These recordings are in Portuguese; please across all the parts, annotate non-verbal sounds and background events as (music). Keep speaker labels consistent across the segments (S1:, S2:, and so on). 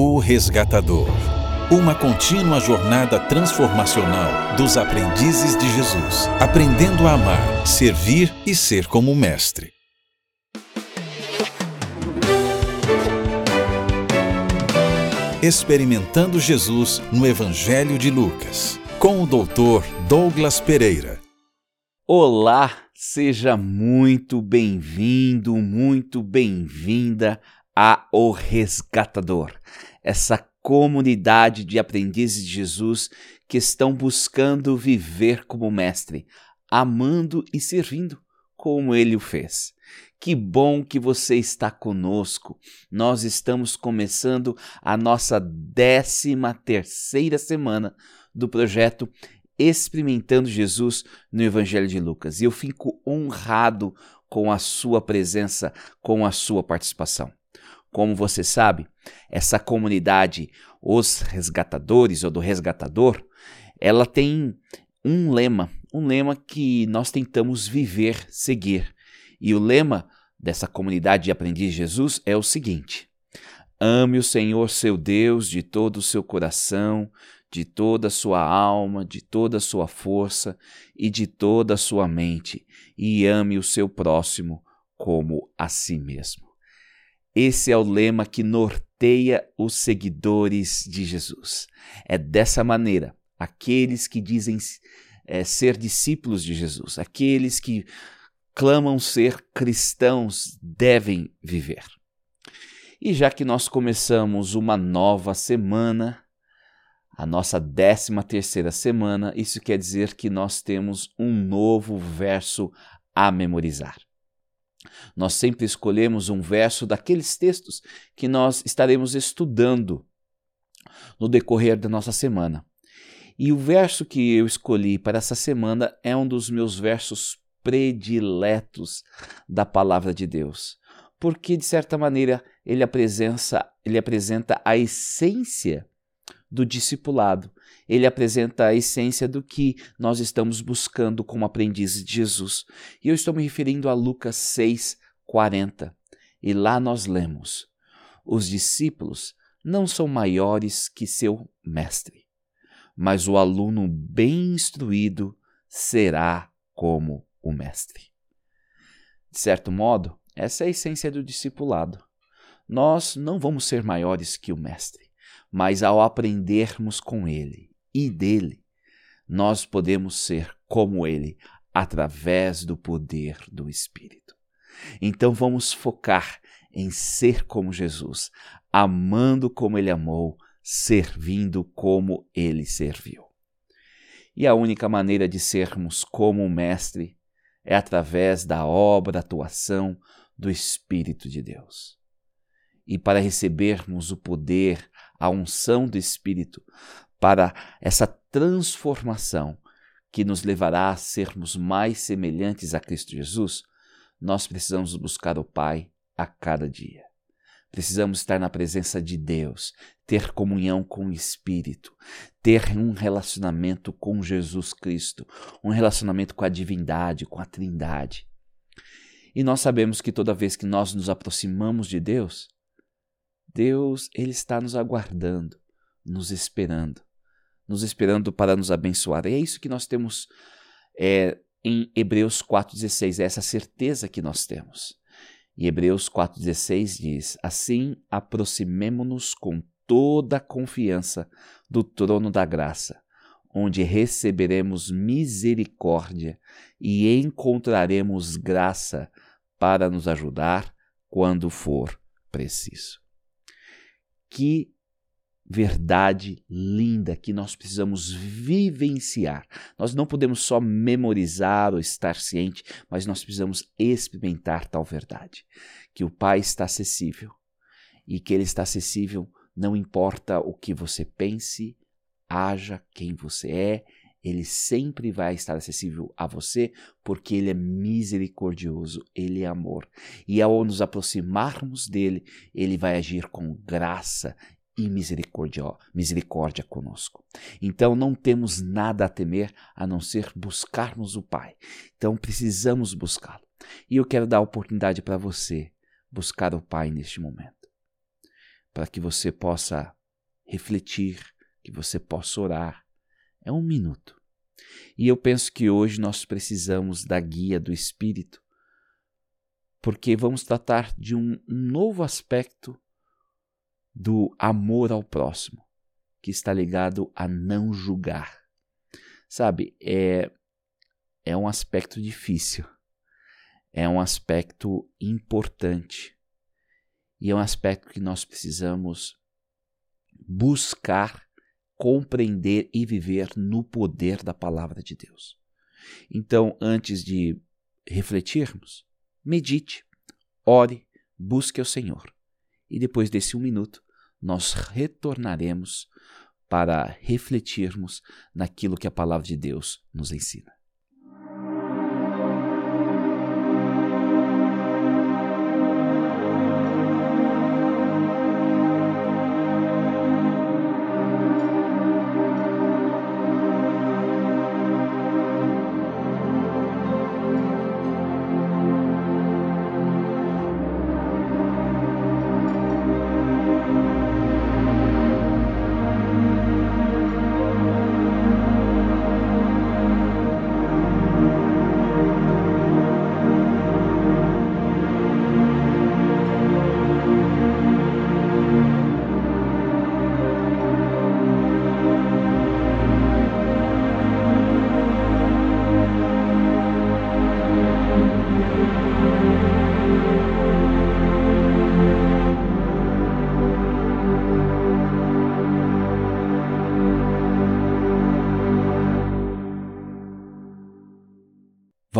S1: O Resgatador. Uma contínua jornada transformacional dos aprendizes de Jesus, aprendendo a amar, servir e ser como mestre. Experimentando Jesus no Evangelho de Lucas, com o Dr. Douglas Pereira.
S2: Olá, seja muito bem-vindo, muito bem-vinda a O Resgatador, essa comunidade de aprendizes de Jesus que estão buscando viver como mestre, amando e servindo como ele o fez. Que bom que você está conosco. Nós estamos começando a nossa décima terceira semana do projeto Experimentando Jesus no Evangelho de Lucas. E eu fico honrado com a sua presença, com a sua participação. Como você sabe, essa comunidade, os resgatadores ou do resgatador, ela tem um lema, um lema que nós tentamos viver, seguir. E o lema dessa comunidade de aprendiz de Jesus é o seguinte: Ame o Senhor seu Deus de todo o seu coração, de toda a sua alma, de toda a sua força e de toda a sua mente, e ame o seu próximo como a si mesmo. Esse é o lema que norteia os seguidores de Jesus. É dessa maneira, aqueles que dizem é, ser discípulos de Jesus, aqueles que clamam ser cristãos, devem viver. E já que nós começamos uma nova semana, a nossa décima terceira semana, isso quer dizer que nós temos um novo verso a memorizar. Nós sempre escolhemos um verso daqueles textos que nós estaremos estudando no decorrer da nossa semana. E o verso que eu escolhi para essa semana é um dos meus versos prediletos da palavra de Deus, porque de certa maneira ele apresenta, ele apresenta a essência do discipulado. Ele apresenta a essência do que nós estamos buscando como aprendizes de Jesus. E eu estou me referindo a Lucas 6, 40. E lá nós lemos: Os discípulos não são maiores que seu mestre, mas o aluno bem instruído será como o mestre. De certo modo, essa é a essência do discipulado. Nós não vamos ser maiores que o mestre mas ao aprendermos com Ele e dele, nós podemos ser como Ele através do poder do Espírito. Então vamos focar em ser como Jesus, amando como Ele amou, servindo como Ele serviu. E a única maneira de sermos como o Mestre é através da obra, atuação do Espírito de Deus. E para recebermos o poder, a unção do Espírito para essa transformação que nos levará a sermos mais semelhantes a Cristo Jesus, nós precisamos buscar o Pai a cada dia. Precisamos estar na presença de Deus, ter comunhão com o Espírito, ter um relacionamento com Jesus Cristo, um relacionamento com a divindade, com a Trindade. E nós sabemos que toda vez que nós nos aproximamos de Deus, Deus, Ele está nos aguardando, nos esperando, nos esperando para nos abençoar. E é isso que nós temos é, em Hebreus 4,16, é essa certeza que nós temos. E Hebreus 4,16 diz: Assim aproximemo-nos com toda a confiança do trono da graça, onde receberemos misericórdia e encontraremos graça para nos ajudar quando for preciso. Que verdade linda que nós precisamos vivenciar. Nós não podemos só memorizar ou estar ciente, mas nós precisamos experimentar tal verdade. Que o Pai está acessível e que Ele está acessível não importa o que você pense, haja quem você é, ele sempre vai estar acessível a você porque ele é misericordioso, ele é amor. E ao nos aproximarmos dele, ele vai agir com graça e misericórdia, misericórdia conosco. Então não temos nada a temer a não ser buscarmos o Pai. Então precisamos buscá-lo. E eu quero dar a oportunidade para você buscar o Pai neste momento. para que você possa refletir, que você possa orar. É um minuto. E eu penso que hoje nós precisamos da guia do Espírito, porque vamos tratar de um, novo aspecto do amor ao próximo, que está ligado a não julgar. Sabe, é, é um aspecto difícil, é um aspecto importante e é um aspecto que nós precisamos buscar compreender e viver no poder da palavra de Deus. Então, antes de refletirmos, medite, ore, busque ao Senhor. E depois desse um minuto, nós retornaremos para refletirmos naquilo que a palavra de Deus nos ensina.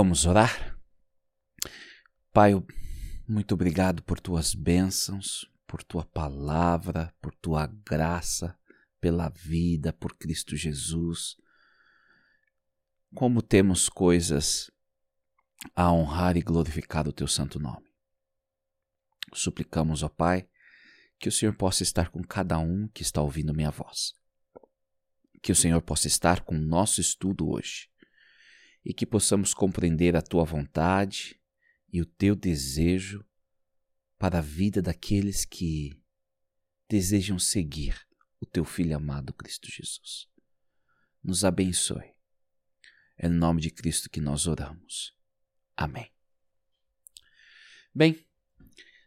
S2: Vamos orar? Pai, muito obrigado por tuas bênçãos, por tua palavra, por tua graça, pela vida, por Cristo Jesus. Como temos coisas a honrar e glorificar o teu santo nome. Suplicamos, ó Pai, que o Senhor possa estar com cada um que está ouvindo minha voz. Que o Senhor possa estar com o nosso estudo hoje e que possamos compreender a tua vontade e o teu desejo para a vida daqueles que desejam seguir o teu filho amado Cristo Jesus. Nos abençoe. É no nome de Cristo que nós oramos. Amém. Bem,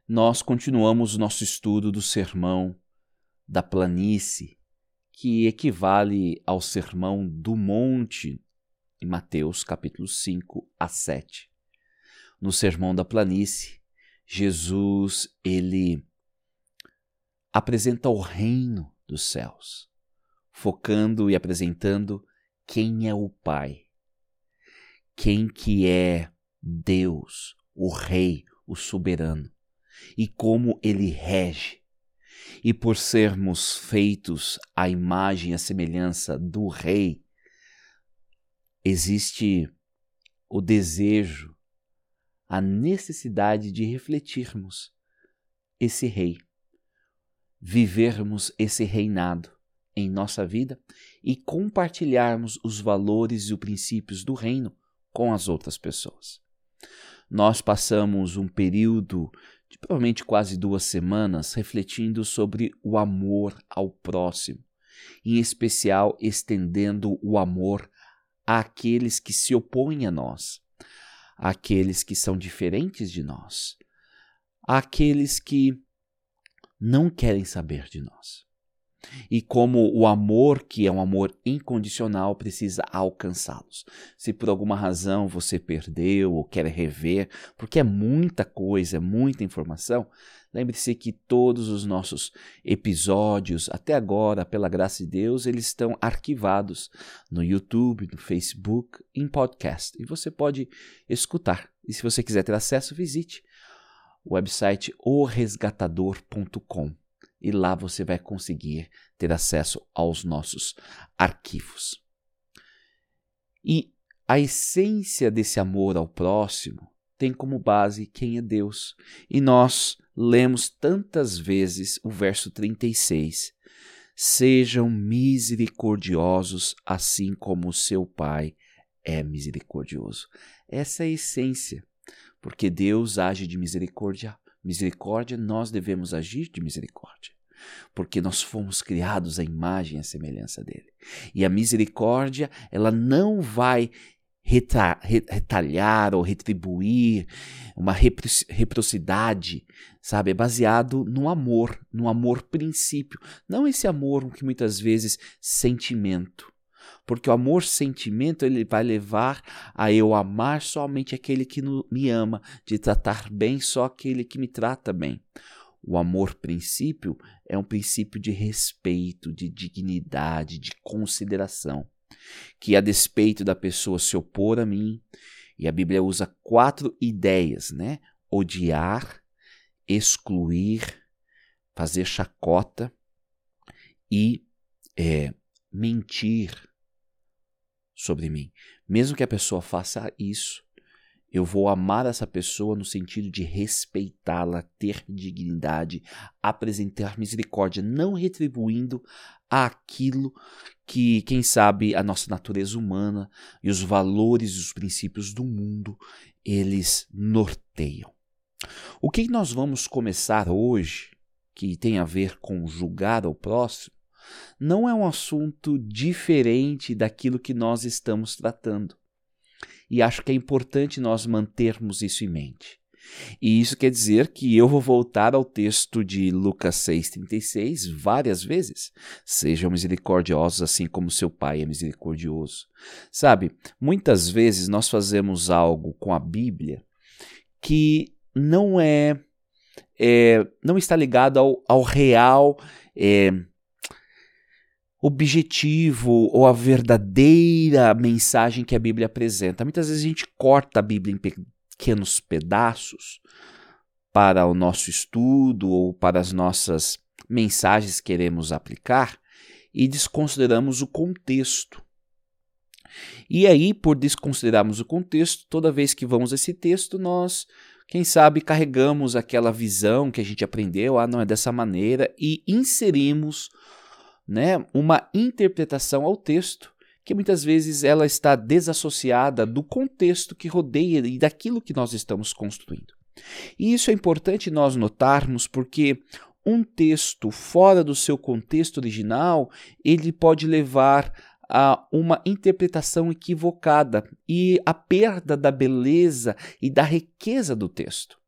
S2: nós continuamos nosso estudo do sermão da planície, que equivale ao sermão do monte em Mateus capítulo 5 a 7. No Sermão da Planície, Jesus ele apresenta o reino dos céus, focando e apresentando quem é o Pai, quem que é Deus, o Rei, o soberano, e como ele rege. E por sermos feitos à imagem e à semelhança do Rei, existe o desejo, a necessidade de refletirmos esse rei, vivermos esse reinado em nossa vida e compartilharmos os valores e os princípios do reino com as outras pessoas. Nós passamos um período de provavelmente quase duas semanas refletindo sobre o amor ao próximo, em especial estendendo o amor àqueles que se opõem a nós, àqueles que são diferentes de nós, àqueles que não querem saber de nós. E como o amor, que é um amor incondicional, precisa alcançá-los. Se por alguma razão você perdeu ou quer rever, porque é muita coisa, é muita informação, lembre-se que todos os nossos episódios, até agora, pela graça de Deus, eles estão arquivados no YouTube, no Facebook, em podcast. E você pode escutar. E se você quiser ter acesso, visite o website oresgatador.com e lá você vai conseguir ter acesso aos nossos arquivos. E a essência desse amor ao próximo tem como base quem é Deus. E nós lemos tantas vezes o verso 36. Sejam misericordiosos, assim como o seu Pai é misericordioso. Essa é a essência, porque Deus age de misericórdia misericórdia, nós devemos agir de misericórdia. porque nós fomos criados à imagem e à semelhança dele. E a misericórdia, ela não vai retalhar ou retribuir uma reciprocidade, sabe? É baseado no amor, no amor princípio. Não esse amor que muitas vezes sentimento. Porque o amor sentimento ele vai levar a eu amar somente aquele que me ama, de tratar bem só aquele que me trata bem. O amor princípio é um princípio de respeito, de dignidade, de consideração, que a despeito da pessoa se opor a mim, e a Bíblia usa quatro ideias, né? Odiar, excluir, fazer chacota e é, mentir sobre mim. Mesmo que a pessoa faça isso, eu vou amar essa pessoa no sentido de respeitá-la, ter dignidade, apresentar misericórdia, não retribuindo aquilo que, quem sabe, a nossa natureza humana e os valores e os princípios do mundo, eles norteiam. O que nós vamos começar hoje, que tem a ver com julgar o próximo, não é um assunto diferente daquilo que nós estamos tratando. E acho que é importante nós mantermos isso em mente. E isso quer dizer que eu vou voltar ao texto de Lucas 6,36 várias vezes. Sejam misericordiosos assim como seu Pai é misericordioso. Sabe, muitas vezes nós fazemos algo com a Bíblia que não é, é não está ligado ao, ao real é, objetivo ou a verdadeira mensagem que a Bíblia apresenta. Muitas vezes a gente corta a Bíblia em pequenos pedaços para o nosso estudo ou para as nossas mensagens que queremos aplicar e desconsideramos o contexto. E aí, por desconsiderarmos o contexto, toda vez que vamos a esse texto, nós, quem sabe, carregamos aquela visão que a gente aprendeu, ah, não é dessa maneira, e inserimos né, uma interpretação ao texto que muitas vezes ela está desassociada do contexto que rodeia e daquilo que nós estamos construindo. E isso é importante nós notarmos porque um texto fora do seu contexto original, ele pode levar a uma interpretação equivocada e a perda da beleza e da riqueza do texto.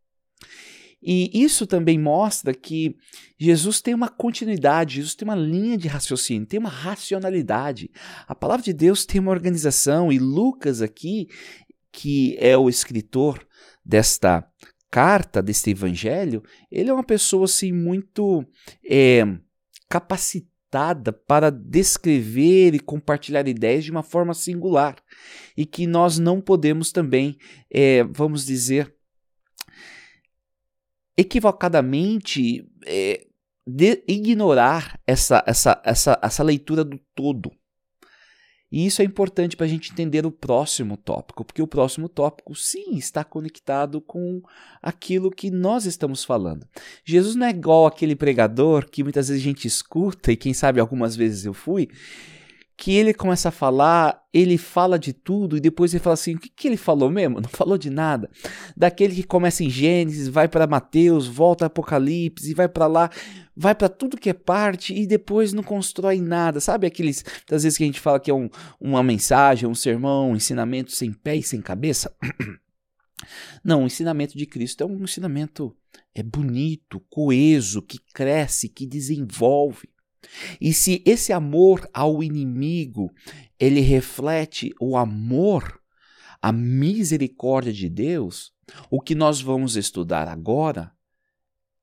S2: E isso também mostra que Jesus tem uma continuidade, Jesus tem uma linha de raciocínio, tem uma racionalidade. A palavra de Deus tem uma organização, e Lucas, aqui, que é o escritor desta carta, deste evangelho, ele é uma pessoa assim muito é, capacitada para descrever e compartilhar ideias de uma forma singular e que nós não podemos também, é, vamos dizer, equivocadamente é, ignorar essa, essa, essa, essa leitura do todo. E isso é importante para a gente entender o próximo tópico, porque o próximo tópico, sim, está conectado com aquilo que nós estamos falando. Jesus não é igual aquele pregador que muitas vezes a gente escuta, e quem sabe algumas vezes eu fui, que ele começa a falar, ele fala de tudo e depois ele fala assim: o que, que ele falou mesmo? (laughs) Não falou de nada. Daquele que começa em Gênesis, vai para Mateus, volta Apocalipse e vai para lá, vai para tudo que é parte e depois não constrói nada. Sabe aqueles, às vezes que a gente fala que é um, uma mensagem, um sermão, um ensinamento sem pé e sem cabeça? (clears throat) Não, o ensinamento de Cristo é um ensinamento é bonito, coeso, que cresce, que desenvolve. E se esse amor ao inimigo, ele reflete o amor, a misericórdia de Deus, o que nós vamos estudar agora,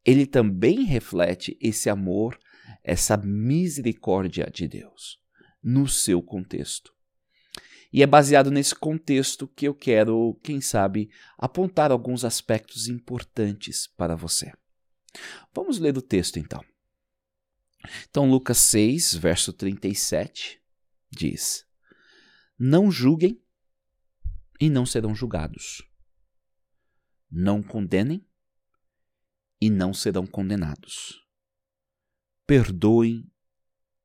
S2: ele também reflete esse amor, essa misericórdia de Deus, no seu contexto. E é baseado nesse contexto que eu quero, quem sabe, apontar alguns aspectos importantes para você. Vamos ler o texto então. Então, Lucas 6, verso 37 diz: Não julguem e não serão julgados. Não condenem e não serão condenados. Perdoem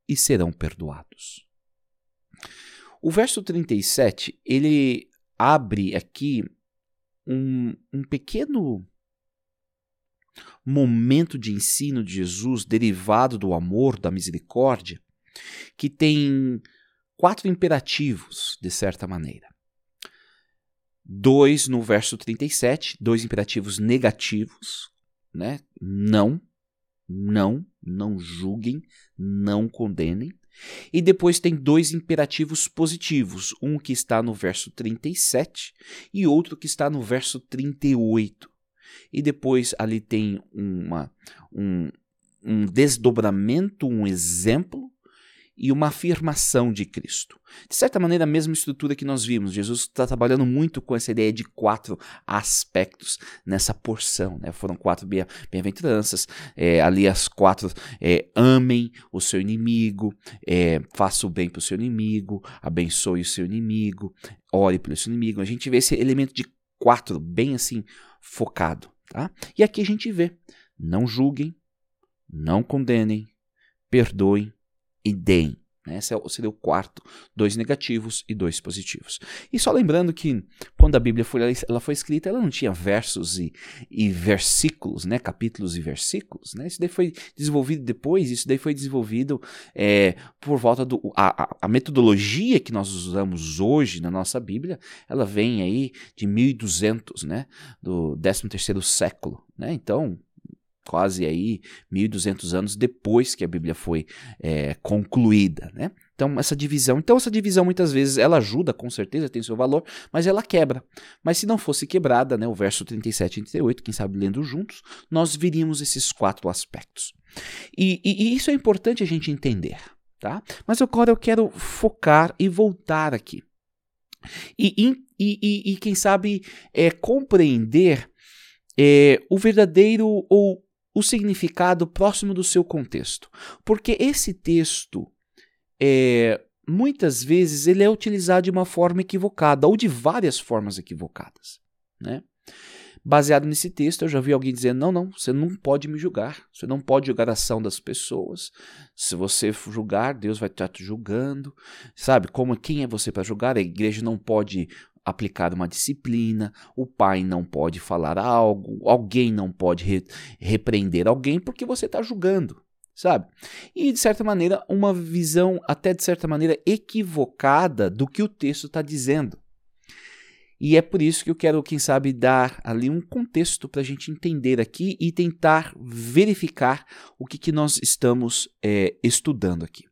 S2: e serão perdoados. O verso 37, ele abre aqui um, um pequeno momento de ensino de Jesus derivado do amor, da misericórdia, que tem quatro imperativos, de certa maneira. Dois no verso 37, dois imperativos negativos, né? Não, não, não julguem, não condenem. E depois tem dois imperativos positivos, um que está no verso 37 e outro que está no verso 38. E depois ali tem uma, um, um desdobramento, um exemplo e uma afirmação de Cristo. De certa maneira, a mesma estrutura que nós vimos. Jesus está trabalhando muito com essa ideia de quatro aspectos nessa porção. Né? Foram quatro bem-aventuranças, é, ali as quatro: é, amem o seu inimigo, é, faça o bem para o seu inimigo, abençoe o seu inimigo, ore pelo seu inimigo. A gente vê esse elemento de quatro bem assim focado. Tá? E aqui a gente vê: não julguem, não condenem, perdoem e deem. Né? Esse seria o quarto, dois negativos e dois positivos. E só lembrando que quando a Bíblia foi, ela foi escrita, ela não tinha versos e, e versículos, né? capítulos e versículos. Né? Isso daí foi desenvolvido depois, isso daí foi desenvolvido é, por volta do. A, a, metodologia que nós usamos hoje na nossa Bíblia, ela vem aí de 1200, né? do 13 terceiro século. Né? Então, quase aí 1200 anos depois que a Bíblia foi é, concluída, né? Então essa divisão, então essa divisão muitas vezes ela ajuda, com certeza tem seu valor, mas ela quebra. Mas se não fosse quebrada, né, o verso 37 e 38, quem sabe lendo juntos, nós viríamos esses quatro aspectos. E, e, e isso é importante a gente entender, tá? Mas agora eu quero focar e voltar aqui. E, e, quem sabe é, compreender é, o verdadeiro ou o significado próximo do seu contexto. Porque esse texto, é, muitas vezes, ele é utilizado de uma forma equivocada, ou de várias formas equivocadas. Né? Baseado nesse texto, eu já vi alguém dizendo: não, não, você não pode me julgar, você não pode julgar a ação das pessoas. Se você julgar, Deus vai estar te julgando. Sabe, como quem é você para julgar? A igreja não pode aplicar uma disciplina, o pai não pode falar algo, alguém não pode re repreender alguém porque você está julgando, sabe? E de certa maneira, uma visão até de certa maneira equivocada do que o texto está dizendo. E é por isso que eu quero, quem sabe, dar ali um contexto para a gente entender aqui e tentar verificar o que, que nós estamos é, estudando aqui.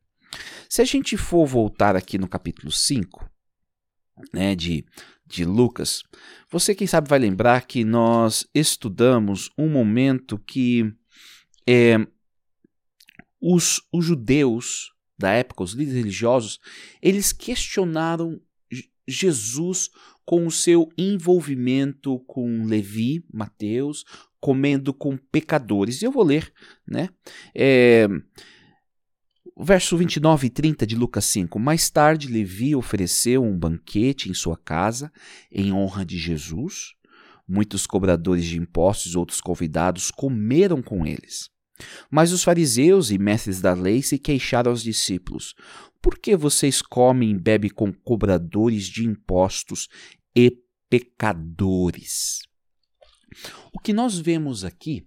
S2: Se a gente for voltar aqui no capítulo 5, né, de, de Lucas, você, quem sabe, vai lembrar que nós estudamos um momento que é, os, os judeus da época, os líderes religiosos, eles questionaram Jesus com o seu envolvimento com Levi, Mateus, comendo com pecadores. E eu vou ler, né? É, verso 29 e 30 de Lucas 5. Mais tarde, Levi ofereceu um banquete em sua casa em honra de Jesus. Muitos cobradores de impostos e outros convidados comeram com eles. Mas os fariseus e mestres da lei se queixaram aos discípulos: Por que vocês comem e bebem com cobradores de impostos e pecadores? O que nós vemos aqui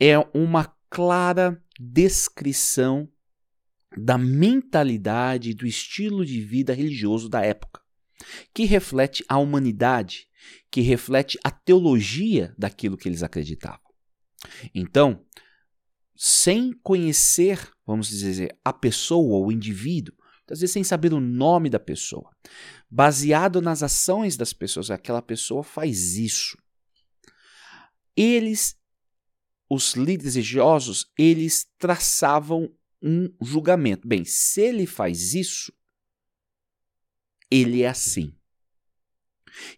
S2: é uma clara descrição da mentalidade e do estilo de vida religioso da época, que reflete a humanidade, que reflete a teologia daquilo que eles acreditavam. Então, sem conhecer, vamos dizer, a pessoa o indivíduo, às vezes sem saber o nome da pessoa, baseado nas ações das pessoas, aquela pessoa faz isso. Eles, os líderes religiosos, eles traçavam um julgamento. Bem, se ele faz isso, ele é assim.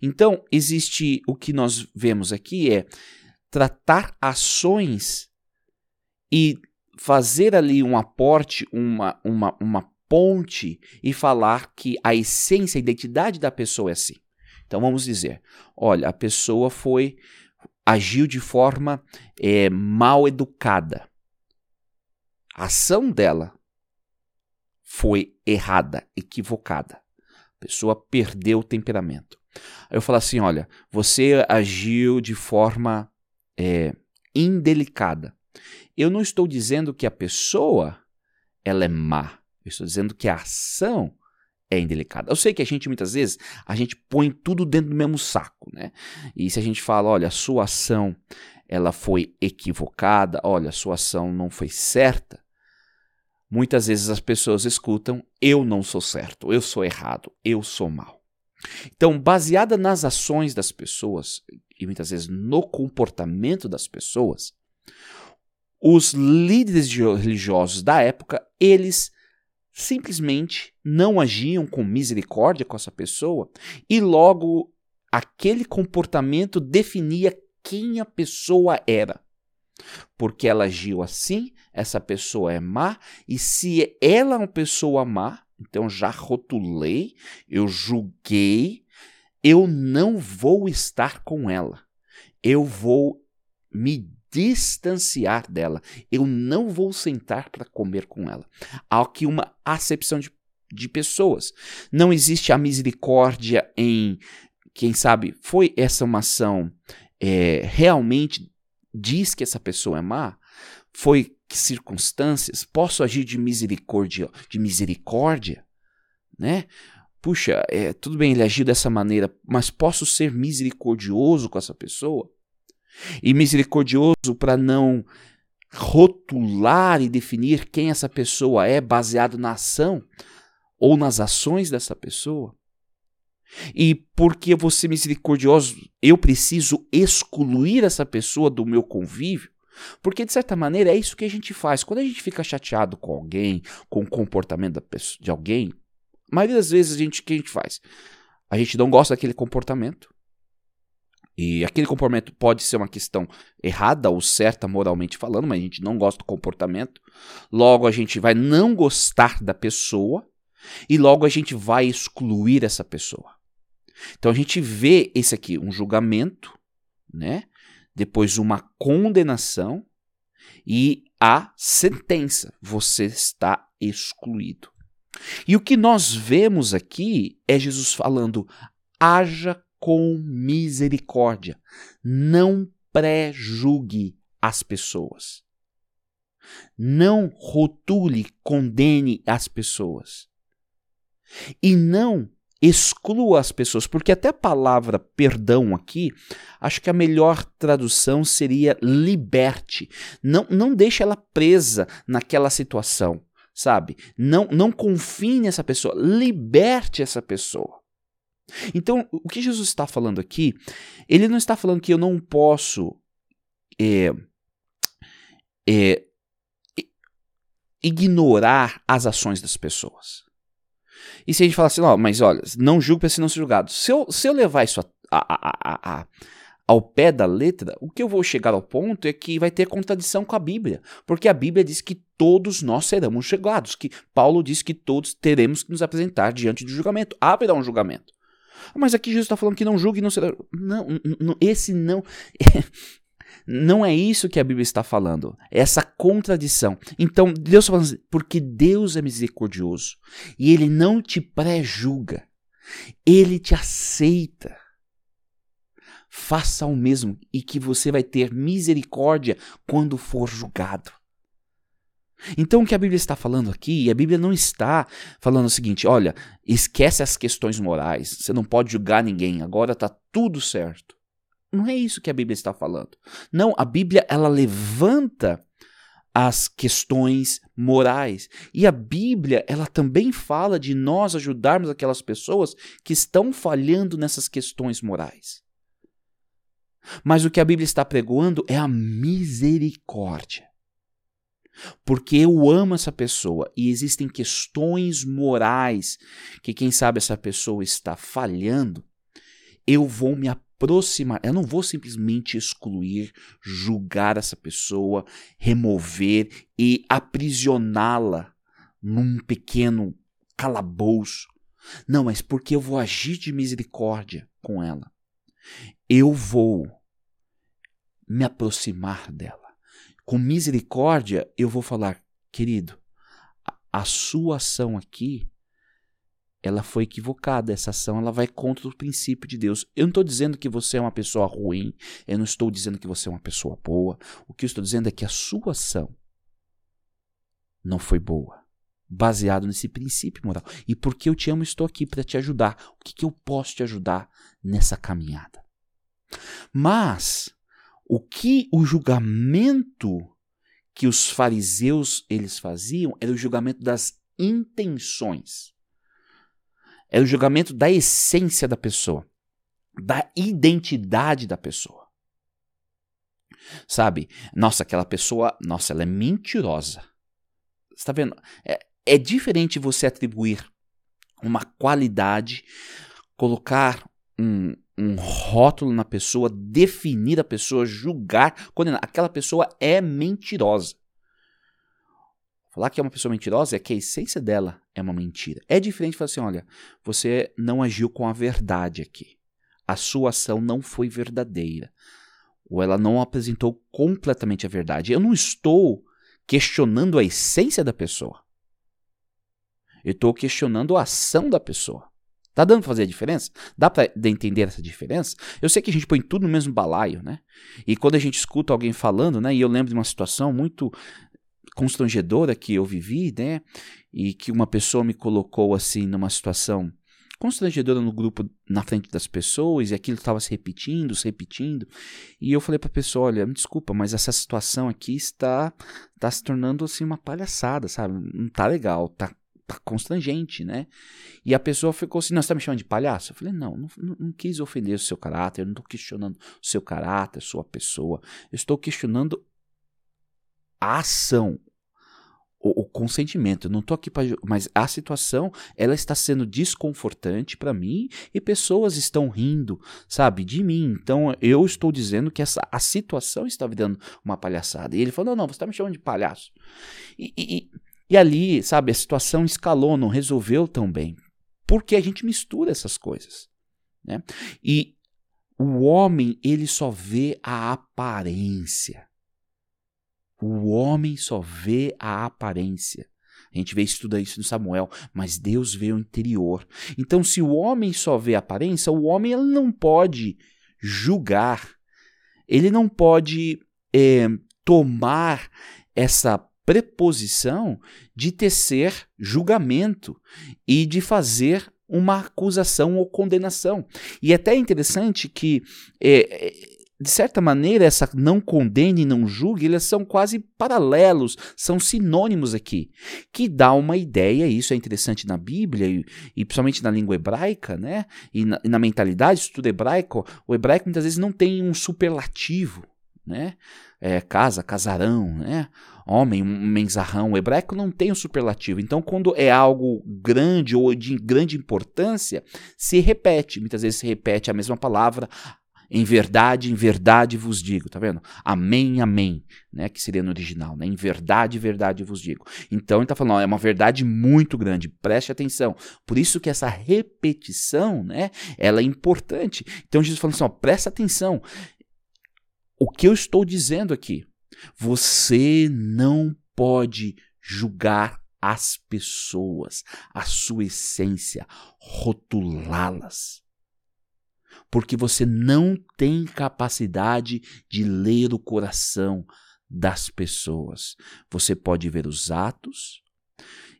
S2: Então, existe o que nós vemos aqui é tratar ações e fazer ali um aporte, uma, uma, uma ponte e falar que a essência, a identidade da pessoa é assim. Então vamos dizer, olha, a pessoa foi agiu de forma é, mal educada. A ação dela foi errada, equivocada. A pessoa perdeu o temperamento. Aí eu falo assim: olha, você agiu de forma é, indelicada. Eu não estou dizendo que a pessoa ela é má. Eu estou dizendo que a ação é indelicada. Eu sei que a gente muitas vezes a gente põe tudo dentro do mesmo saco, né? E se a gente fala, olha, a sua ação ela foi equivocada, olha, a sua ação não foi certa, muitas vezes as pessoas escutam, eu não sou certo, eu sou errado, eu sou mal. Então, baseada nas ações das pessoas e muitas vezes no comportamento das pessoas, os líderes religiosos da época, eles simplesmente não agiam com misericórdia com essa pessoa e logo aquele comportamento definia quem a pessoa era. Porque ela agiu assim, essa pessoa é má, e se ela é uma pessoa má, então já rotulei, eu julguei, eu não vou estar com ela. Eu vou me distanciar dela. Eu não vou sentar para comer com ela. Há aqui uma acepção de, de pessoas. Não existe a misericórdia em, quem sabe, foi essa uma ação é, realmente diz que essa pessoa é má? Foi que circunstâncias? Posso agir de misericórdia, de misericórdia, né? Puxa, é, tudo bem ele agiu dessa maneira, mas posso ser misericordioso com essa pessoa? E misericordioso para não rotular e definir quem essa pessoa é baseado na ação ou nas ações dessa pessoa. E porque eu vou ser misericordioso, eu preciso excluir essa pessoa do meu convívio. Porque, de certa maneira, é isso que a gente faz. Quando a gente fica chateado com alguém, com o comportamento pessoa, de alguém, a maioria das vezes a gente, o que a gente faz? A gente não gosta daquele comportamento. E aquele comportamento pode ser uma questão errada ou certa moralmente falando, mas a gente não gosta do comportamento. Logo, a gente vai não gostar da pessoa e logo a gente vai excluir essa pessoa. Então a gente vê esse aqui, um julgamento, né? Depois uma condenação e a sentença. Você está excluído. E o que nós vemos aqui é Jesus falando: haja com misericórdia. Não pré-julgue as pessoas. Não rotule, condene as pessoas. E não exclua as pessoas, porque até a palavra perdão aqui, acho que a melhor tradução seria liberte. Não, não deixe ela presa naquela situação, sabe? Não, não confie nessa pessoa, liberte essa pessoa. Então, o que Jesus está falando aqui, ele não está falando que eu não posso é, é, ignorar as ações das pessoas. E se a gente falar assim, ó, mas olha, não julgue para ser não ser julgado. Se eu, se eu levar isso a, a, a, ao pé da letra, o que eu vou chegar ao ponto é que vai ter contradição com a Bíblia. Porque a Bíblia diz que todos nós seremos julgados. Que Paulo diz que todos teremos que nos apresentar diante do julgamento. Haverá um julgamento. Mas aqui Jesus está falando que não julgue e não será. Não, não, esse não. (laughs) Não é isso que a Bíblia está falando. É essa contradição. Então, Deus falando assim, porque Deus é misericordioso e Ele não te pré-julga, Ele te aceita. Faça o mesmo e que você vai ter misericórdia quando for julgado. Então, o que a Bíblia está falando aqui, a Bíblia não está falando o seguinte: olha, esquece as questões morais, você não pode julgar ninguém, agora está tudo certo. Não é isso que a Bíblia está falando. Não, a Bíblia ela levanta as questões morais. E a Bíblia, ela também fala de nós ajudarmos aquelas pessoas que estão falhando nessas questões morais. Mas o que a Bíblia está pregoando é a misericórdia. Porque eu amo essa pessoa e existem questões morais que, quem sabe, essa pessoa está falhando, eu vou me aproximar, eu não vou simplesmente excluir, julgar essa pessoa, remover e aprisioná-la num pequeno calabouço. Não, mas porque eu vou agir de misericórdia com ela. Eu vou me aproximar dela com misericórdia, eu vou falar, querido, a, a sua ação aqui ela foi equivocada. Essa ação ela vai contra o princípio de Deus. Eu não estou dizendo que você é uma pessoa ruim, eu não estou dizendo que você é uma pessoa boa. O que eu estou dizendo é que a sua ação não foi boa, baseado nesse princípio moral. E porque eu te amo, estou aqui para te ajudar. O que, que eu posso te ajudar nessa caminhada? Mas o que o julgamento que os fariseus eles faziam era o julgamento das intenções. Era o julgamento da essência da pessoa, da identidade da pessoa. Sabe? Nossa, aquela pessoa, nossa, ela é mentirosa. Está vendo? É, é diferente você atribuir uma qualidade, colocar um, um rótulo na pessoa, definir a pessoa, julgar, condenar. Aquela pessoa é mentirosa. Falar que é uma pessoa mentirosa é que a essência dela é uma mentira. É diferente falar assim: olha, você não agiu com a verdade aqui. A sua ação não foi verdadeira. Ou ela não apresentou completamente a verdade. Eu não estou questionando a essência da pessoa. Eu estou questionando a ação da pessoa. Tá dando pra fazer a diferença? Dá pra entender essa diferença? Eu sei que a gente põe tudo no mesmo balaio, né? E quando a gente escuta alguém falando, né? E eu lembro de uma situação muito constrangedora que eu vivi, né? E que uma pessoa me colocou assim numa situação constrangedora no grupo na frente das pessoas e aquilo estava se repetindo, se repetindo. E eu falei para a pessoa, olha, me desculpa, mas essa situação aqui está está se tornando assim uma palhaçada, sabe? Não tá legal, tá tá constrangente, né? E a pessoa ficou assim, não, você tá me chamando de palhaço? Eu falei, não, não, não, quis ofender o seu caráter, não estou questionando o seu caráter, sua pessoa, eu estou questionando a ação, o, o consentimento. Eu não estou aqui para. Mas a situação, ela está sendo desconfortante para mim e pessoas estão rindo, sabe, de mim. Então eu estou dizendo que essa, a situação está virando uma palhaçada. E ele falou: não, não, você está me chamando de palhaço. E, e, e ali, sabe, a situação escalou, não resolveu tão bem. Porque a gente mistura essas coisas. Né? E o homem, ele só vê a aparência. O homem só vê a aparência. A gente vê estuda isso no Samuel, mas Deus vê o interior. Então, se o homem só vê a aparência, o homem ele não pode julgar, ele não pode é, tomar essa preposição de tecer julgamento e de fazer uma acusação ou condenação. E é até interessante que é, de certa maneira, essa não condene e não julgue, eles são quase paralelos, são sinônimos aqui, que dá uma ideia, isso é interessante na Bíblia, e, e principalmente na língua hebraica, né? E na, e na mentalidade, estudo hebraico, o hebraico muitas vezes não tem um superlativo, né? É, casa, casarão, né? Homem, um menzarrão. O hebraico não tem um superlativo. Então, quando é algo grande ou de grande importância, se repete. Muitas vezes se repete a mesma palavra em verdade, em verdade vos digo, tá vendo? Amém, amém, né? Que seria no original, né? Em verdade, verdade vos digo. Então ele tá falando, ó, é uma verdade muito grande, preste atenção. Por isso que essa repetição, né? Ela é importante. Então Jesus falando assim, ó, presta atenção. O que eu estou dizendo aqui? Você não pode julgar as pessoas, a sua essência, rotulá-las porque você não tem capacidade de ler o coração das pessoas. Você pode ver os atos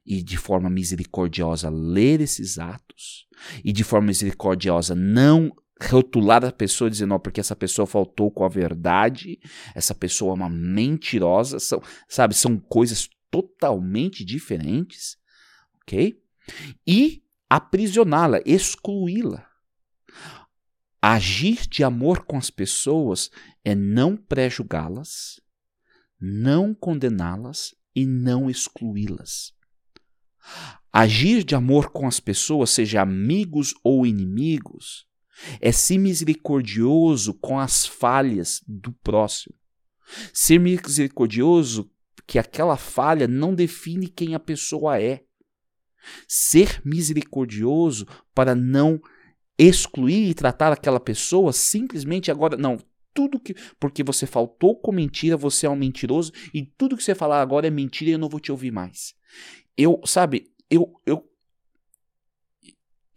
S2: e de forma misericordiosa ler esses atos e de forma misericordiosa não rotular a pessoa dizendo, não, porque essa pessoa faltou com a verdade, essa pessoa é uma mentirosa, são, sabe, são coisas totalmente diferentes, ok? E aprisioná-la, excluí-la. Agir de amor com as pessoas é não pré-julgá-las, não condená-las e não excluí-las. Agir de amor com as pessoas, seja amigos ou inimigos, é ser misericordioso com as falhas do próximo. Ser misericordioso que aquela falha não define quem a pessoa é. Ser misericordioso para não excluir e tratar aquela pessoa simplesmente agora. Não, tudo que. Porque você faltou com mentira, você é um mentiroso, e tudo que você falar agora é mentira e eu não vou te ouvir mais. Eu, sabe, eu. eu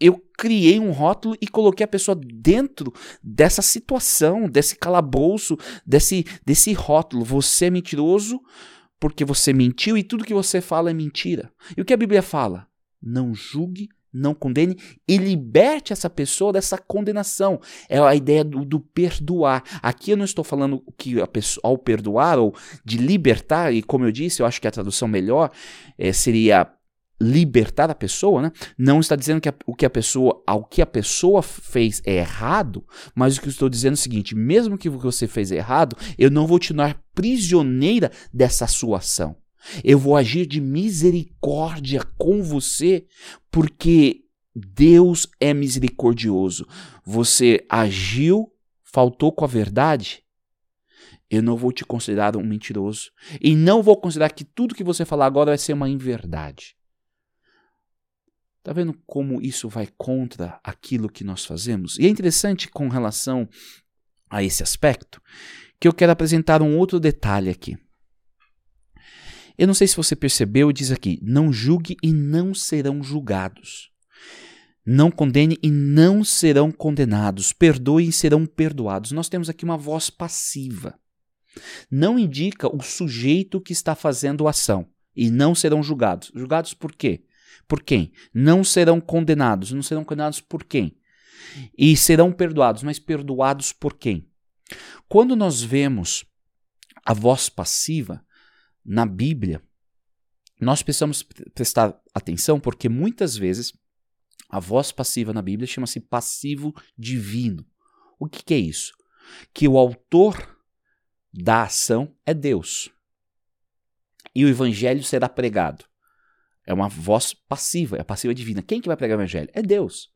S2: eu criei um rótulo e coloquei a pessoa dentro dessa situação, desse calabouço, desse, desse rótulo. Você é mentiroso porque você mentiu e tudo que você fala é mentira. E o que a Bíblia fala? Não julgue, não condene e liberte essa pessoa dessa condenação. É a ideia do, do perdoar. Aqui eu não estou falando que pessoa, ao perdoar ou de libertar, e como eu disse, eu acho que a tradução melhor é, seria libertar a pessoa, né? Não está dizendo que a, o que a pessoa, ao que a pessoa fez é errado, mas o que eu estou dizendo é o seguinte: mesmo que o que você fez é errado, eu não vou te tornar prisioneira dessa sua ação. Eu vou agir de misericórdia com você, porque Deus é misericordioso. Você agiu, faltou com a verdade, eu não vou te considerar um mentiroso. E não vou considerar que tudo que você falar agora vai ser uma inverdade. Está vendo como isso vai contra aquilo que nós fazemos? E é interessante com relação a esse aspecto que eu quero apresentar um outro detalhe aqui. Eu não sei se você percebeu, diz aqui: não julgue e não serão julgados. Não condene e não serão condenados. Perdoe e serão perdoados. Nós temos aqui uma voz passiva. Não indica o sujeito que está fazendo a ação. E não serão julgados. Julgados por quê? Por quem? Não serão condenados. Não serão condenados por quem? E serão perdoados, mas perdoados por quem? Quando nós vemos a voz passiva na Bíblia, nós precisamos prestar atenção porque muitas vezes a voz passiva na Bíblia chama-se passivo divino. O que, que é isso? Que o autor da ação é Deus. E o evangelho será pregado. É uma voz passiva, é a passiva divina. Quem que vai pregar o evangelho? É Deus.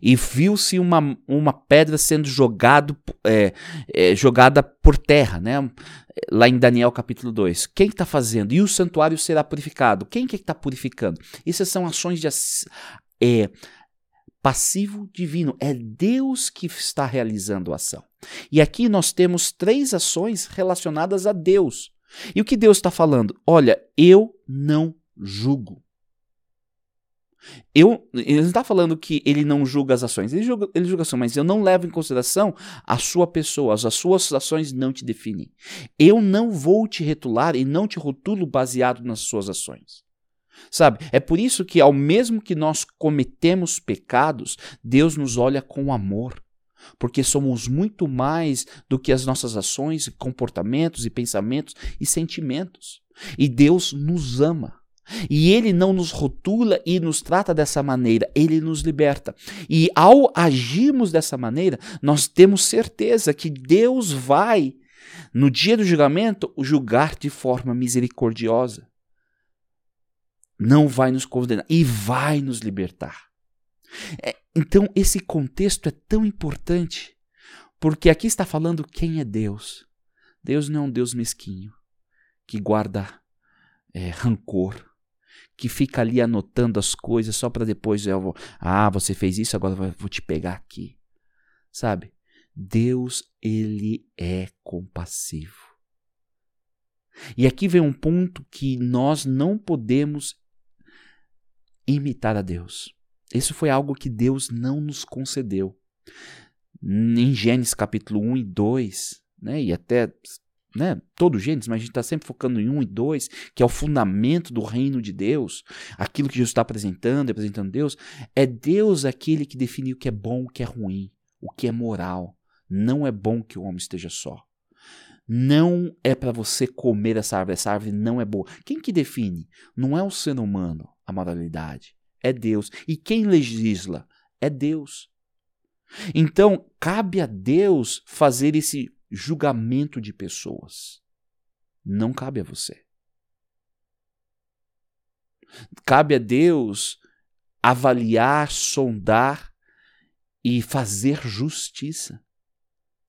S2: E viu-se uma, uma pedra sendo jogado, é, é, jogada por terra, né? lá em Daniel capítulo 2. Quem está fazendo? E o santuário será purificado. Quem que está purificando? Essas são ações de é, passivo divino. É Deus que está realizando a ação. E aqui nós temos três ações relacionadas a Deus. E o que Deus está falando? Olha, eu não julgo. Eu, ele não está falando que ele não julga as ações, ele julga, ele julga ações, mas eu não levo em consideração a sua pessoa, as suas ações não te definem. Eu não vou te retular e não te rotulo baseado nas suas ações. Sabe? É por isso que, ao mesmo que nós cometemos pecados, Deus nos olha com amor. Porque somos muito mais do que as nossas ações, comportamentos e pensamentos e sentimentos. E Deus nos ama. E ele não nos rotula e nos trata dessa maneira, ele nos liberta. E ao agirmos dessa maneira, nós temos certeza que Deus vai, no dia do julgamento, julgar de forma misericordiosa. Não vai nos condenar e vai nos libertar. É, então, esse contexto é tão importante, porque aqui está falando quem é Deus. Deus não é um Deus mesquinho que guarda é, rancor que fica ali anotando as coisas só para depois eu vou, ah, você fez isso, agora vou te pegar aqui. Sabe? Deus, ele é compassivo. E aqui vem um ponto que nós não podemos imitar a Deus. Isso foi algo que Deus não nos concedeu. Em Gênesis capítulo 1 e 2, né, e até né, todo Gênesis, mas a gente está sempre focando em um e dois, que é o fundamento do reino de Deus, aquilo que Jesus está apresentando, apresentando Deus, é Deus aquele que define o que é bom, o que é ruim, o que é moral. Não é bom que o homem esteja só. Não é para você comer essa árvore, essa árvore não é boa. Quem que define? Não é o ser humano a moralidade, é Deus. E quem legisla? É Deus. Então, cabe a Deus fazer esse julgamento de pessoas. Não cabe a você. Cabe a Deus avaliar, sondar e fazer justiça.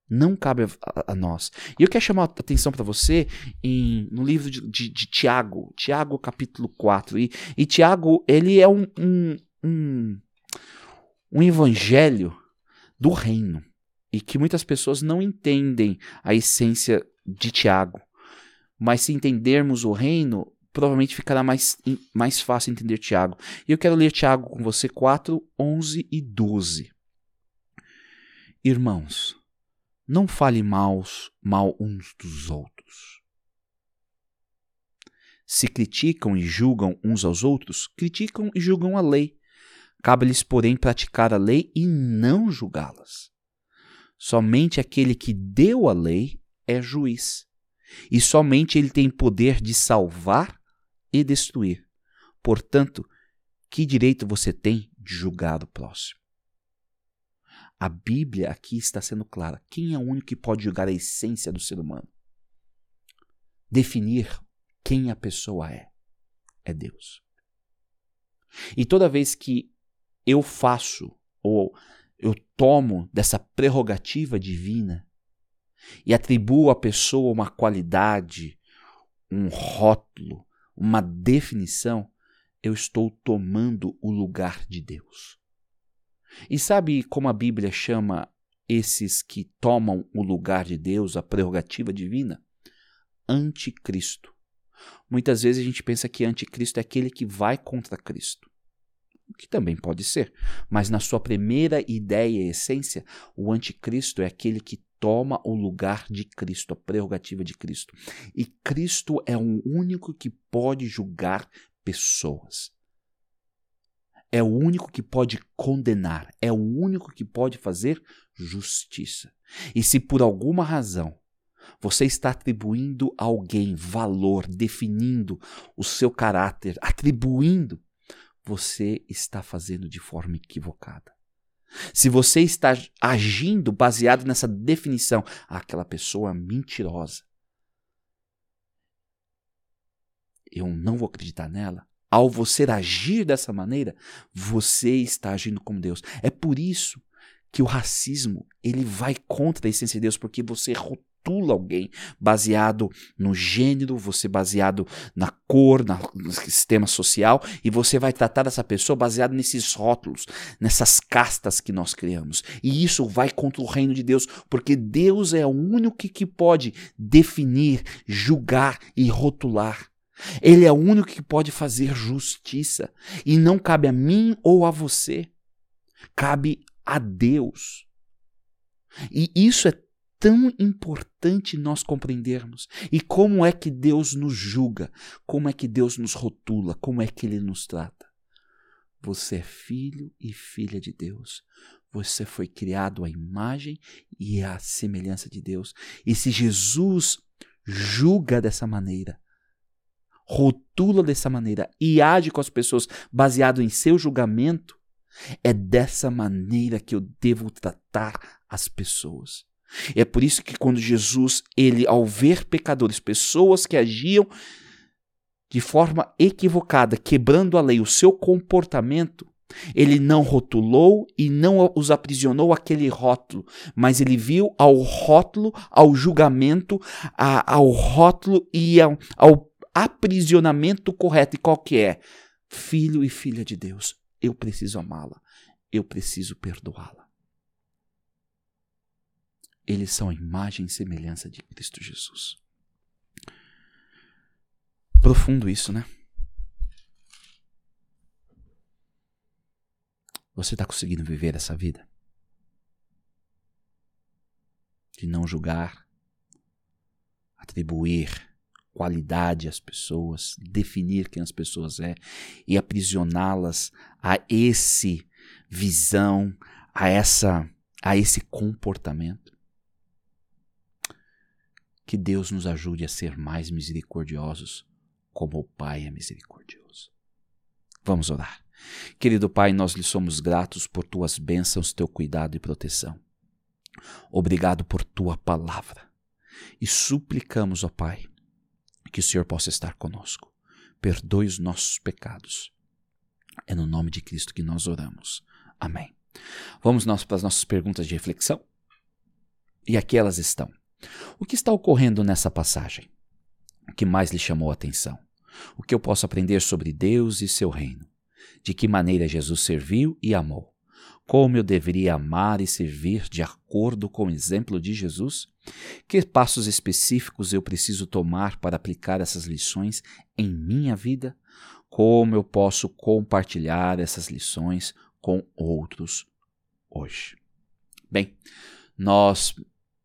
S2: Não cabe a, a, nós. E eu quero chamar a atenção para você em, no livro de, de, de, Tiago, Tiago capítulo 4. E, e Tiago, ele é um, um, um, um evangelho do reino e que muitas pessoas não entendem a essência de Tiago. Mas se entendermos o reino, provavelmente ficará mais, mais fácil entender Tiago. E eu quero ler Tiago com você 4, 11 e 12. Irmãos, não fale maus, mal uns dos outros. Se criticam e julgam uns aos outros, criticam e julgam a lei. Cabe-lhes, porém, praticar a lei e não julgá-las. Somente aquele que deu a lei é juiz, e somente ele tem poder de salvar e destruir. Portanto, que direito você tem de julgar o próximo? A Bíblia aqui está sendo clara. Quem é o único que pode julgar a essência do ser humano? Definir quem a pessoa é. É Deus. E toda vez que eu faço ou eu tomo dessa prerrogativa divina e atribuo à pessoa uma qualidade, um rótulo, uma definição, eu estou tomando o lugar de Deus. E sabe como a Bíblia chama esses que tomam o lugar de Deus, a prerrogativa divina? Anticristo. Muitas vezes a gente pensa que anticristo é aquele que vai contra Cristo. O que também pode ser. Mas na sua primeira ideia e essência, o anticristo é aquele que toma o lugar de Cristo, a prerrogativa de Cristo. E Cristo é o único que pode julgar pessoas é o único que pode condenar, é o único que pode fazer justiça. E se por alguma razão você está atribuindo a alguém valor, definindo o seu caráter, atribuindo, você está fazendo de forma equivocada. Se você está agindo baseado nessa definição, aquela pessoa mentirosa, eu não vou acreditar nela, ao você agir dessa maneira, você está agindo como Deus. É por isso que o racismo ele vai contra a essência de Deus, porque você rotula alguém baseado no gênero, você baseado na cor, na, no sistema social, e você vai tratar essa pessoa baseado nesses rótulos, nessas castas que nós criamos. E isso vai contra o reino de Deus, porque Deus é o único que pode definir, julgar e rotular. Ele é o único que pode fazer justiça. E não cabe a mim ou a você. Cabe a Deus. E isso é tão importante nós compreendermos. E como é que Deus nos julga? Como é que Deus nos rotula? Como é que Ele nos trata? Você é filho e filha de Deus. Você foi criado à imagem e à semelhança de Deus. E se Jesus julga dessa maneira, rotula dessa maneira e age com as pessoas baseado em seu julgamento, é dessa maneira que eu devo tratar as pessoas. É por isso que quando Jesus, ele ao ver pecadores, pessoas que agiam de forma equivocada, quebrando a lei, o seu comportamento, ele não rotulou e não os aprisionou aquele rótulo, mas ele viu ao rótulo, ao julgamento, a, ao rótulo e ao, ao aprisionamento correto. E qual que é? Filho e filha de Deus. Eu preciso amá-la. Eu preciso perdoá-la. Eles são a imagem e semelhança de Cristo Jesus. Profundo isso, né? Você está conseguindo viver essa vida? De não julgar, atribuir qualidade às pessoas, definir quem as pessoas é e aprisioná-las a esse visão, a essa a esse comportamento. Que Deus nos ajude a ser mais misericordiosos, como o Pai é misericordioso. Vamos orar. Querido Pai, nós lhe somos gratos por tuas bênçãos, teu cuidado e proteção. Obrigado por tua palavra. E suplicamos, ó Pai, que o Senhor possa estar conosco. Perdoe os nossos pecados. É no nome de Cristo que nós oramos. Amém. Vamos nós para as nossas perguntas de reflexão? E aqui elas estão. O que está ocorrendo nessa passagem? O que mais lhe chamou a atenção? O que eu posso aprender sobre Deus e seu reino? De que maneira Jesus serviu e amou? Como eu deveria amar e servir de acordo com o exemplo de Jesus? Que passos específicos eu preciso tomar para aplicar essas lições em minha vida? Como eu posso compartilhar essas lições com outros hoje? Bem, nós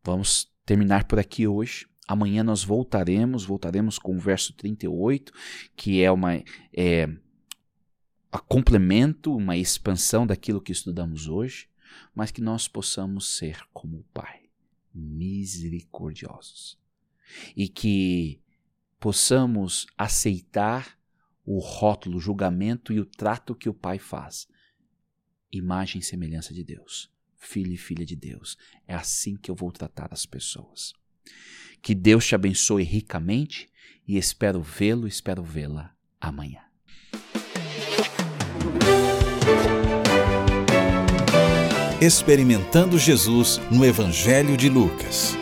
S2: vamos terminar por aqui hoje. Amanhã nós voltaremos, voltaremos com o verso 38, que é uma é, a complemento, uma expansão daquilo que estudamos hoje, mas que nós possamos ser como o Pai misericordiosos e que possamos aceitar o rótulo, o julgamento e o trato que o Pai faz. Imagem e semelhança de Deus, filho e filha de Deus. É assim que eu vou tratar as pessoas. Que Deus te abençoe ricamente e espero vê-lo, espero vê-la amanhã.
S1: Experimentando Jesus no Evangelho de Lucas.